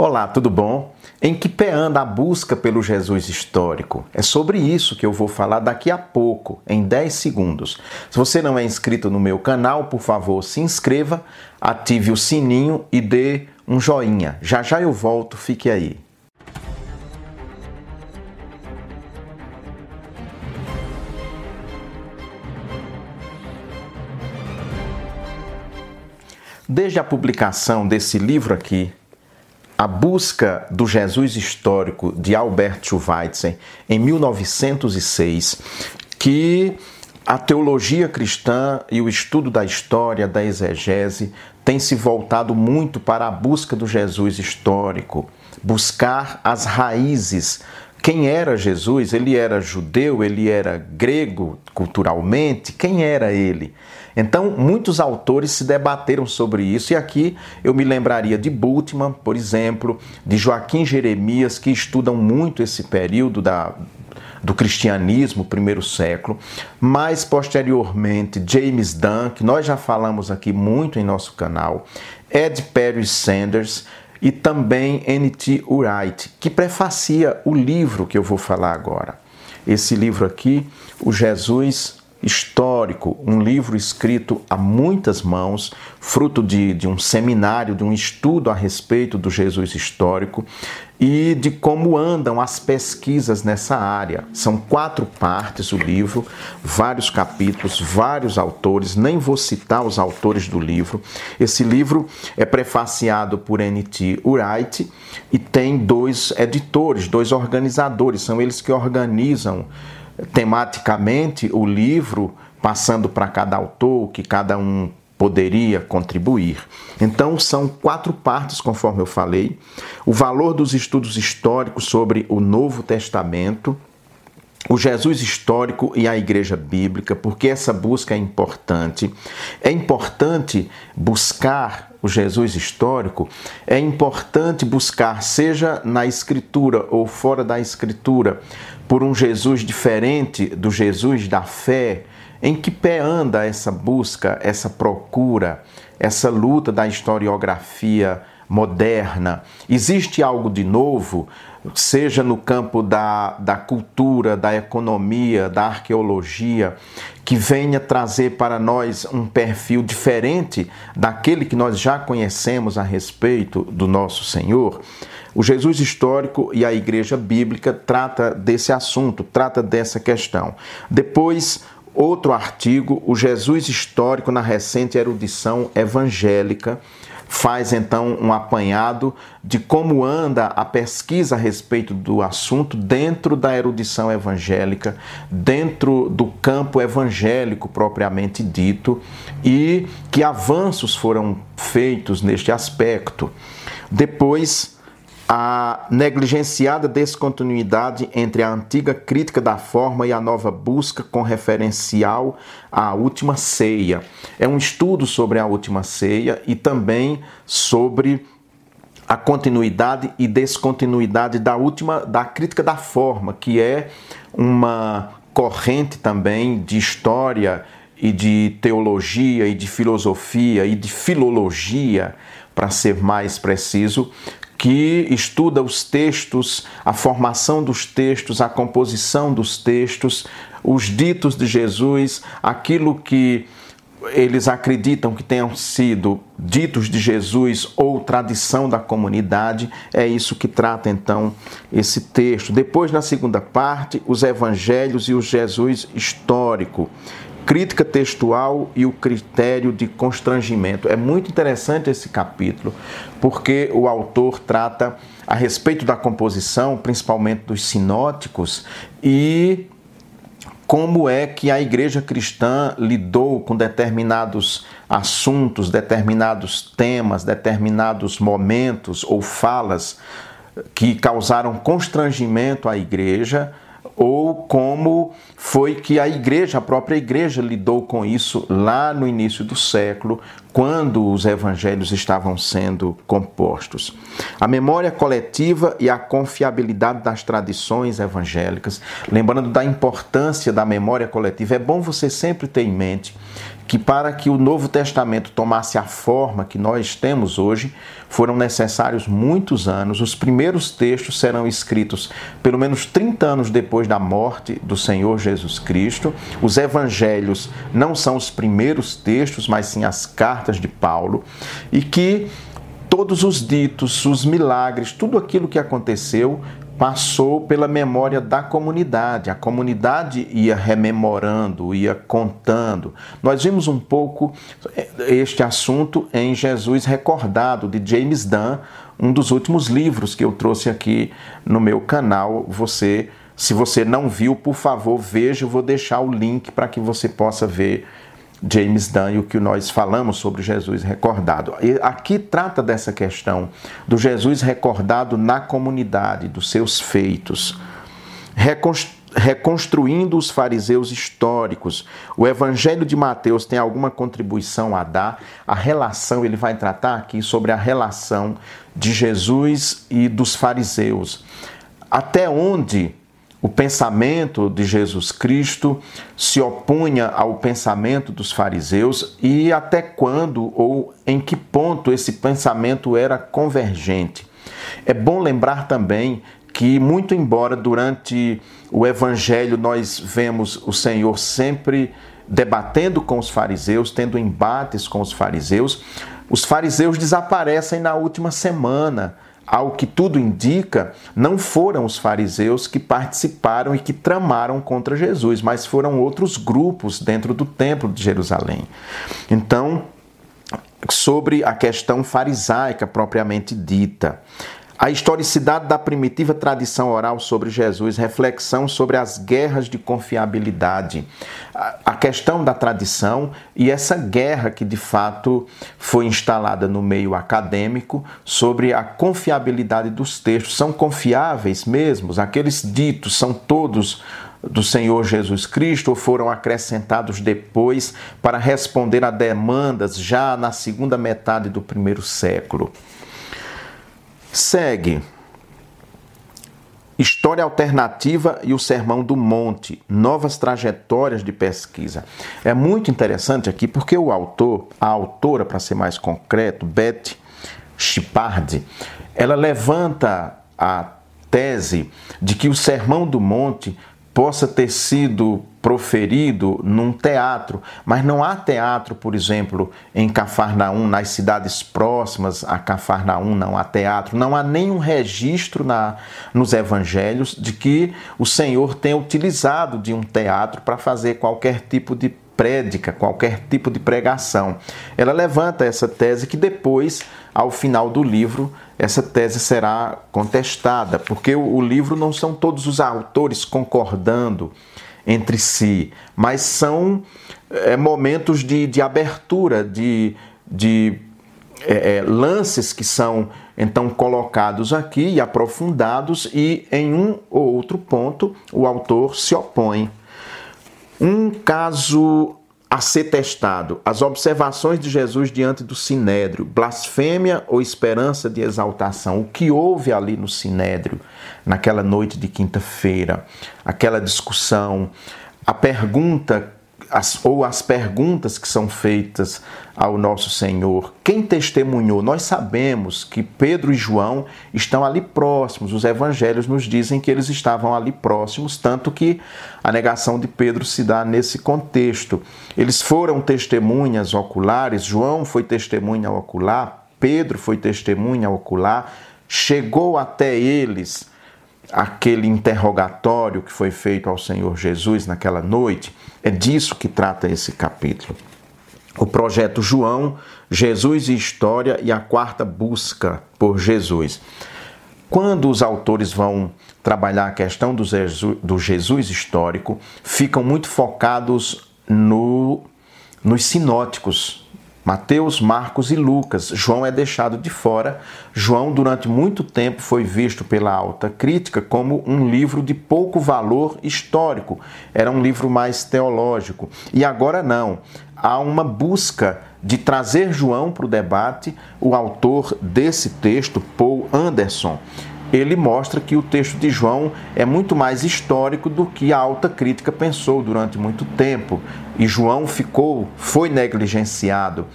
Olá, tudo bom? Em que pé anda a busca pelo Jesus histórico? É sobre isso que eu vou falar daqui a pouco, em 10 segundos. Se você não é inscrito no meu canal, por favor, se inscreva, ative o sininho e dê um joinha. Já já eu volto, fique aí. Desde a publicação desse livro aqui, a busca do Jesus histórico de Albert Schweitzer em 1906, que a teologia cristã e o estudo da história, da exegese, tem se voltado muito para a busca do Jesus histórico, buscar as raízes. Quem era Jesus? Ele era judeu, ele era grego culturalmente? Quem era ele? Então, muitos autores se debateram sobre isso, e aqui eu me lembraria de Bultmann, por exemplo, de Joaquim Jeremias, que estudam muito esse período da, do cristianismo, primeiro século. Mais posteriormente, James Dunn, que nós já falamos aqui muito em nosso canal, Ed Perry Sanders e também N.T. Wright, que prefacia o livro que eu vou falar agora. Esse livro aqui, O Jesus histórico, um livro escrito a muitas mãos, fruto de, de um seminário, de um estudo a respeito do Jesus histórico e de como andam as pesquisas nessa área. São quatro partes o livro, vários capítulos, vários autores, nem vou citar os autores do livro. Esse livro é prefaciado por N.T. Wright e tem dois editores, dois organizadores, são eles que organizam tematicamente o livro, passando para cada autor, o que cada um poderia contribuir. Então, são quatro partes, conforme eu falei: o valor dos estudos históricos sobre o Novo Testamento, o Jesus histórico e a igreja bíblica, porque essa busca é importante. É importante buscar o Jesus histórico, é importante buscar, seja na escritura ou fora da escritura, por um Jesus diferente do Jesus da fé? Em que pé anda essa busca, essa procura, essa luta da historiografia moderna? Existe algo de novo, seja no campo da, da cultura, da economia, da arqueologia, que venha trazer para nós um perfil diferente daquele que nós já conhecemos a respeito do nosso Senhor? O Jesus histórico e a igreja bíblica trata desse assunto, trata dessa questão. Depois, outro artigo, o Jesus histórico na recente erudição evangélica, faz então um apanhado de como anda a pesquisa a respeito do assunto dentro da erudição evangélica, dentro do campo evangélico propriamente dito, e que avanços foram feitos neste aspecto. Depois, a negligenciada descontinuidade entre a antiga crítica da forma e a nova busca com referencial à última ceia. É um estudo sobre a última ceia e também sobre a continuidade e descontinuidade da última da crítica da forma, que é uma corrente também de história e de teologia e de filosofia e de filologia, para ser mais preciso, que estuda os textos, a formação dos textos, a composição dos textos, os ditos de Jesus, aquilo que eles acreditam que tenham sido ditos de Jesus ou tradição da comunidade, é isso que trata então esse texto. Depois, na segunda parte, os evangelhos e o Jesus histórico crítica textual e o critério de constrangimento. É muito interessante esse capítulo, porque o autor trata a respeito da composição, principalmente dos sinóticos, e como é que a igreja cristã lidou com determinados assuntos, determinados temas, determinados momentos ou falas que causaram constrangimento à igreja ou como foi que a igreja, a própria igreja, lidou com isso lá no início do século, quando os evangelhos estavam sendo compostos. A memória coletiva e a confiabilidade das tradições evangélicas, lembrando da importância da memória coletiva, é bom você sempre ter em mente que para que o Novo Testamento tomasse a forma que nós temos hoje, foram necessários muitos anos. Os primeiros textos serão escritos pelo menos 30 anos depois da morte do Senhor Jesus Cristo. Os evangelhos não são os primeiros textos, mas sim as cartas de Paulo, e que todos os ditos, os milagres, tudo aquilo que aconteceu passou pela memória da comunidade. A comunidade ia rememorando, ia contando. Nós vimos um pouco este assunto em Jesus Recordado, de James Dunn, um dos últimos livros que eu trouxe aqui no meu canal. Você, se você não viu, por favor, veja, eu vou deixar o link para que você possa ver James Dunn e o que nós falamos sobre Jesus recordado. E aqui trata dessa questão do Jesus recordado na comunidade, dos seus feitos, reconstruindo os fariseus históricos. O Evangelho de Mateus tem alguma contribuição a dar? A relação, ele vai tratar aqui sobre a relação de Jesus e dos fariseus. Até onde o pensamento de Jesus Cristo se opunha ao pensamento dos fariseus e até quando ou em que ponto esse pensamento era convergente. É bom lembrar também que, muito embora durante o Evangelho nós vemos o Senhor sempre debatendo com os fariseus, tendo embates com os fariseus, os fariseus desaparecem na última semana ao que tudo indica, não foram os fariseus que participaram e que tramaram contra Jesus, mas foram outros grupos dentro do templo de Jerusalém. Então, sobre a questão farisaica propriamente dita, a historicidade da primitiva tradição oral sobre Jesus, reflexão sobre as guerras de confiabilidade, a questão da tradição e essa guerra que de fato foi instalada no meio acadêmico sobre a confiabilidade dos textos. São confiáveis mesmo? Aqueles ditos são todos do Senhor Jesus Cristo ou foram acrescentados depois para responder a demandas já na segunda metade do primeiro século? Segue. História Alternativa e o Sermão do Monte, novas trajetórias de pesquisa. É muito interessante aqui porque o autor, a autora, para ser mais concreto, Beth Chipardi, ela levanta a tese de que o Sermão do Monte possa ter sido proferido num teatro, mas não há teatro, por exemplo, em Cafarnaum, nas cidades próximas a Cafarnaum, não há teatro, não há nenhum registro na, nos evangelhos de que o Senhor tenha utilizado de um teatro para fazer qualquer tipo de prédica, qualquer tipo de pregação. Ela levanta essa tese que depois, ao final do livro, essa tese será contestada, porque o, livro não são todos os autores concordando entre si, mas são é, momentos de, de abertura, de, de é, lances que são então colocados aqui e aprofundados, e em um ou outro ponto o autor se opõe. Um caso a ser testado as observações de Jesus diante do sinédrio, blasfêmia ou esperança de exaltação, o que houve ali no sinédrio naquela noite de quinta-feira, aquela discussão, a pergunta as, ou as perguntas que são feitas ao nosso Senhor. Quem testemunhou? Nós sabemos que Pedro e João estão ali próximos. Os evangelhos nos dizem que eles estavam ali próximos, tanto que a negação de Pedro se dá nesse contexto. Eles foram testemunhas oculares, João foi testemunha ocular, Pedro foi testemunha ocular, chegou até eles aquele interrogatório que foi feito ao Senhor Jesus naquela noite. É disso que trata esse capítulo. O projeto João, Jesus e História e a quarta busca por Jesus. Quando os autores vão trabalhar a questão do Jesus, do Jesus histórico, ficam muito focados no, nos sinóticos, Mateus, Marcos e Lucas. João é deixado de fora. João, durante muito tempo, foi visto pela alta crítica como um livro de pouco valor histórico. Era um livro mais teológico. E agora não. Há uma busca de trazer João para o debate. O autor desse texto, Paul Anderson, ele mostra que o texto de João é muito mais histórico do que a alta crítica pensou durante muito tempo. E João ficou, foi negligenciado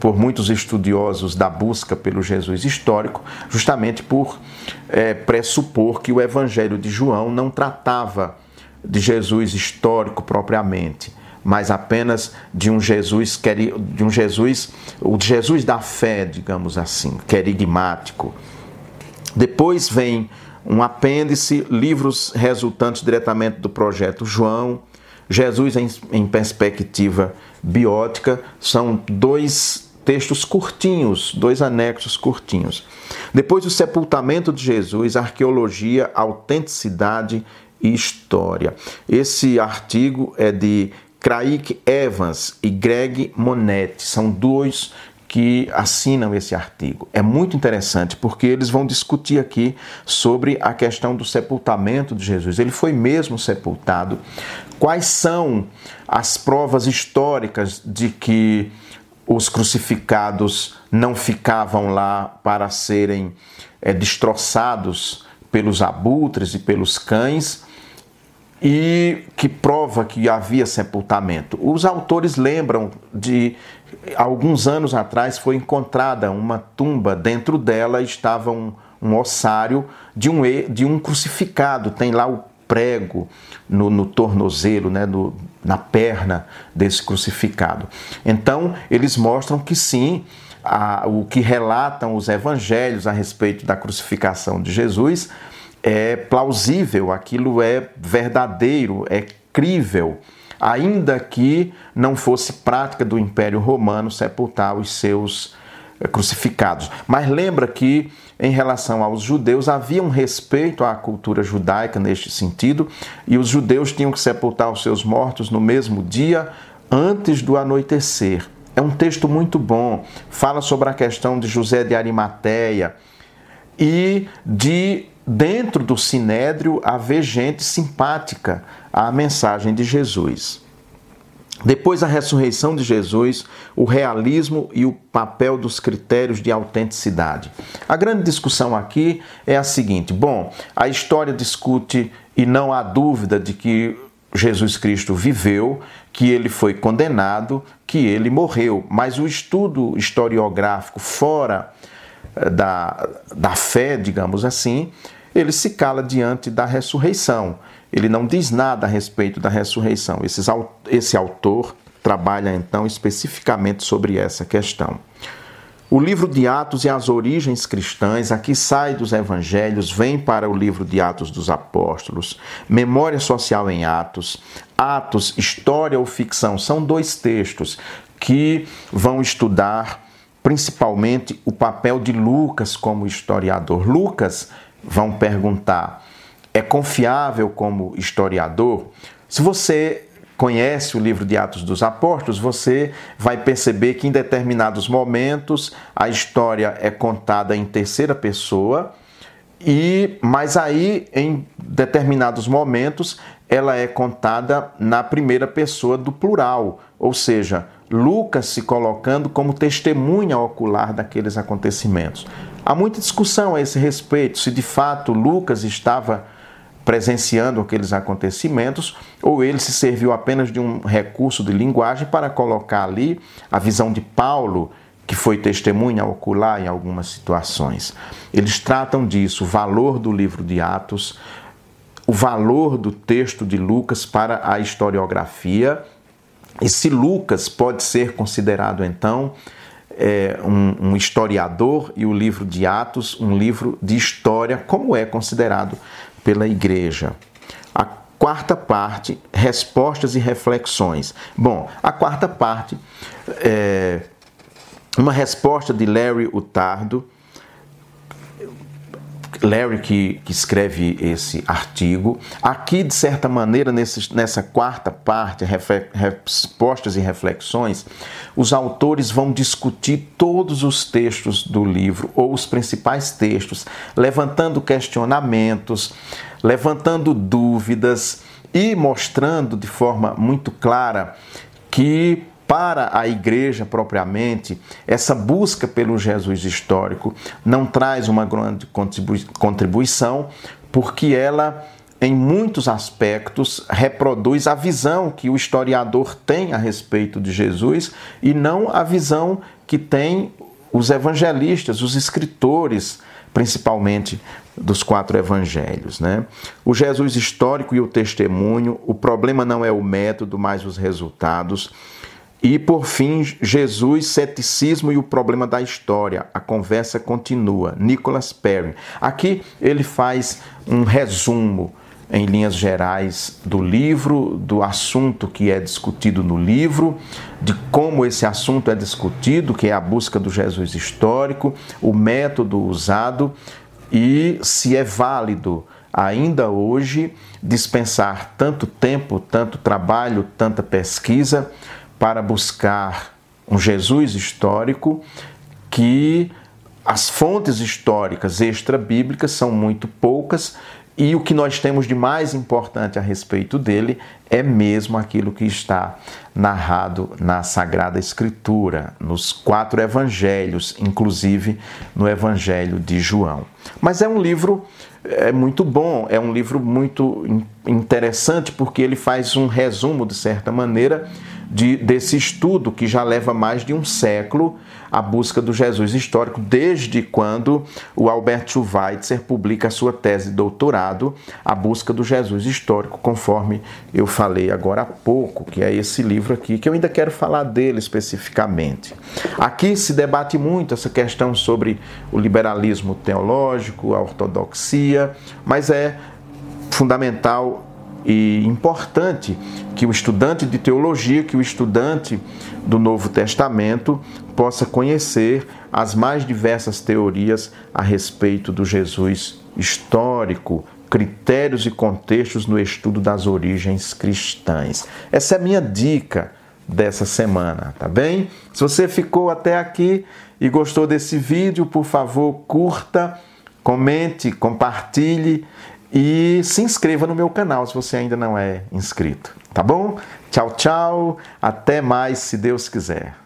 por muitos estudiosos da busca pelo Jesus histórico, justamente por é, pressupor que o Evangelho de João não tratava de Jesus histórico propriamente, mas apenas de um Jesus de um Jesus, o Jesus da fé, digamos assim, querigmático. Depois vem um apêndice, livros resultantes diretamente do projeto João, Jesus em, em perspectiva biótica, são dois textos curtinhos, dois anexos curtinhos. Depois o sepultamento de Jesus, arqueologia, autenticidade e história. Esse artigo é de Craig Evans e Greg Monetti, são dois que assinam esse artigo. É muito interessante porque eles vão discutir aqui sobre a questão do sepultamento de Jesus. Ele foi mesmo sepultado. Quais são as provas históricas de que os crucificados não ficavam lá para serem é, destroçados pelos abutres e pelos cães, e que prova que havia sepultamento. Os autores lembram de alguns anos atrás foi encontrada uma tumba, dentro dela estava um, um ossário de um, de um crucificado, tem lá o prego no, no tornozelo, né, no, na perna desse crucificado. Então, eles mostram que sim, a, o que relatam os evangelhos a respeito da crucificação de Jesus é plausível, aquilo é verdadeiro, é crível, ainda que não fosse prática do Império Romano sepultar os seus eh, crucificados. Mas lembra que em relação aos judeus, havia um respeito à cultura judaica neste sentido, e os judeus tinham que sepultar os seus mortos no mesmo dia, antes do anoitecer. É um texto muito bom, fala sobre a questão de José de Arimateia e de, dentro do sinédrio, haver gente simpática à mensagem de Jesus. Depois da ressurreição de Jesus, o realismo e o papel dos critérios de autenticidade. A grande discussão aqui é a seguinte: bom, a história discute e não há dúvida de que Jesus Cristo viveu, que ele foi condenado, que ele morreu, mas o estudo historiográfico fora eh, da, da fé, digamos assim, ele se cala diante da ressurreição. Ele não diz nada a respeito da ressurreição. Esse, esse autor trabalha então especificamente sobre essa questão. O livro de Atos e as origens cristãs, aqui sai dos evangelhos, vem para o livro de Atos dos Apóstolos, Memória Social em Atos, Atos, História ou Ficção, são dois textos que vão estudar principalmente o papel de Lucas como historiador. Lucas, vão perguntar, é confiável como historiador? Se você conhece o livro de Atos dos Apóstolos, você vai perceber que em determinados momentos a história é contada em terceira pessoa e mas aí em determinados momentos ela é contada na primeira pessoa do plural, ou seja, Lucas se colocando como testemunha ocular daqueles acontecimentos. Há muita discussão a esse respeito, se de fato Lucas estava presenciando aqueles acontecimentos ou ele se serviu apenas de um recurso de linguagem para colocar ali a visão de Paulo, que foi testemunha ocular em algumas situações. Eles tratam disso, o valor do livro de Atos, o valor do texto de Lucas para a historiografia e se Lucas pode ser considerado então é, um, um, historiador e o livro de Atos um livro de história, como é considerado pela igreja. A quarta parte, respostas e reflexões. Bom, a quarta parte é uma resposta de Larry Utardo Larry que, que, escreve esse artigo. Aqui, de certa maneira, nesse, nessa quarta parte, respostas e reflexões, os autores vão discutir todos os textos do livro, ou os principais textos, levantando questionamentos, levantando dúvidas e mostrando de forma muito clara que para a igreja propriamente, essa busca pelo Jesus histórico não traz uma grande contribuição, porque ela, em muitos aspectos, reproduz a visão que o historiador tem a respeito de Jesus e não a visão que tem os evangelistas, os escritores, principalmente dos quatro evangelhos. Né? O Jesus histórico e o testemunho, o problema não é o método, mas os resultados. E, por fim, Jesus, ceticismo e o problema da história. A conversa continua. Nicholas Perry. Aqui ele faz um resumo, em linhas gerais, do livro, do assunto que é discutido no livro, de como esse assunto é discutido, que é a busca do Jesus histórico, o método usado e se é válido ainda hoje dispensar tanto tempo, tanto trabalho, tanta pesquisa para buscar um Jesus histórico que as fontes históricas extra-bíblicas são muito poucas e o que nós temos de mais importante a respeito dele é mesmo aquilo que está narrado na Sagrada Escritura, nos quatro evangelhos, inclusive no Evangelho de João. Mas é um livro é muito bom, é um livro muito interessante porque ele faz um resumo, de certa maneira, de, desse estudo que já leva mais de um século a busca do Jesus histórico, desde quando o Albert Schweitzer publica a sua tese de doutorado, A Busca do Jesus Histórico, conforme eu falei agora há pouco, que é esse livro aqui, que eu ainda quero falar dele especificamente. Aqui se debate muito essa questão sobre o liberalismo teológico, a ortodoxia, mas é fundamental e importante que o estudante de teologia, que o estudante do Novo Testamento possa conhecer as mais diversas teorias a respeito do Jesus histórico, critérios e contextos no estudo das origens cristãs. Essa é a minha dica dessa semana, tá bem? Se você ficou até aqui e gostou desse vídeo, por favor, curta, comente, compartilhe e se inscreva no meu canal se você ainda não é inscrito, tá bom? Tchau, tchau. Até mais, se Deus quiser.